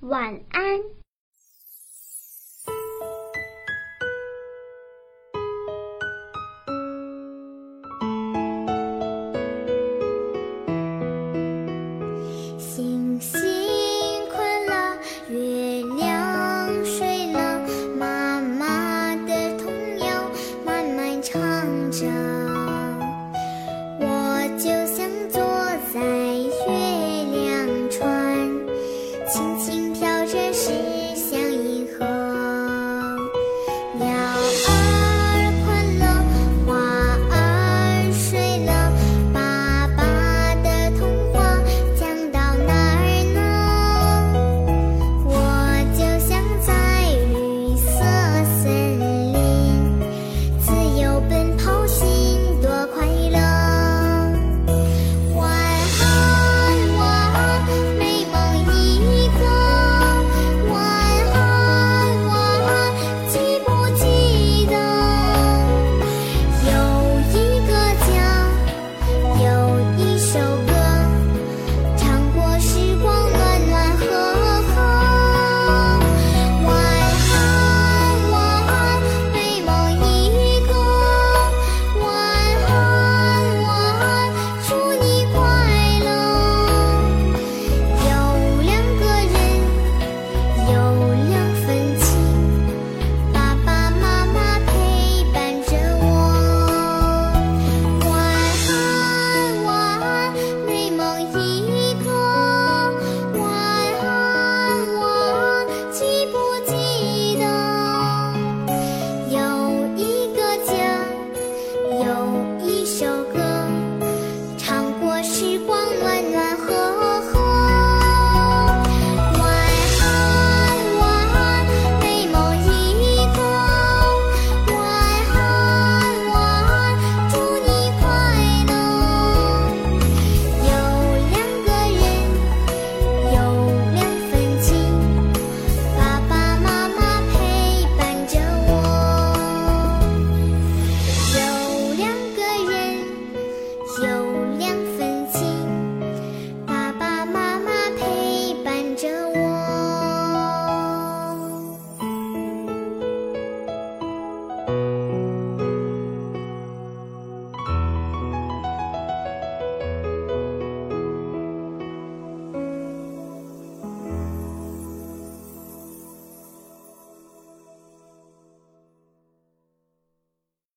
晚安星星困了，月亮睡了，妈妈的童谣慢慢唱着。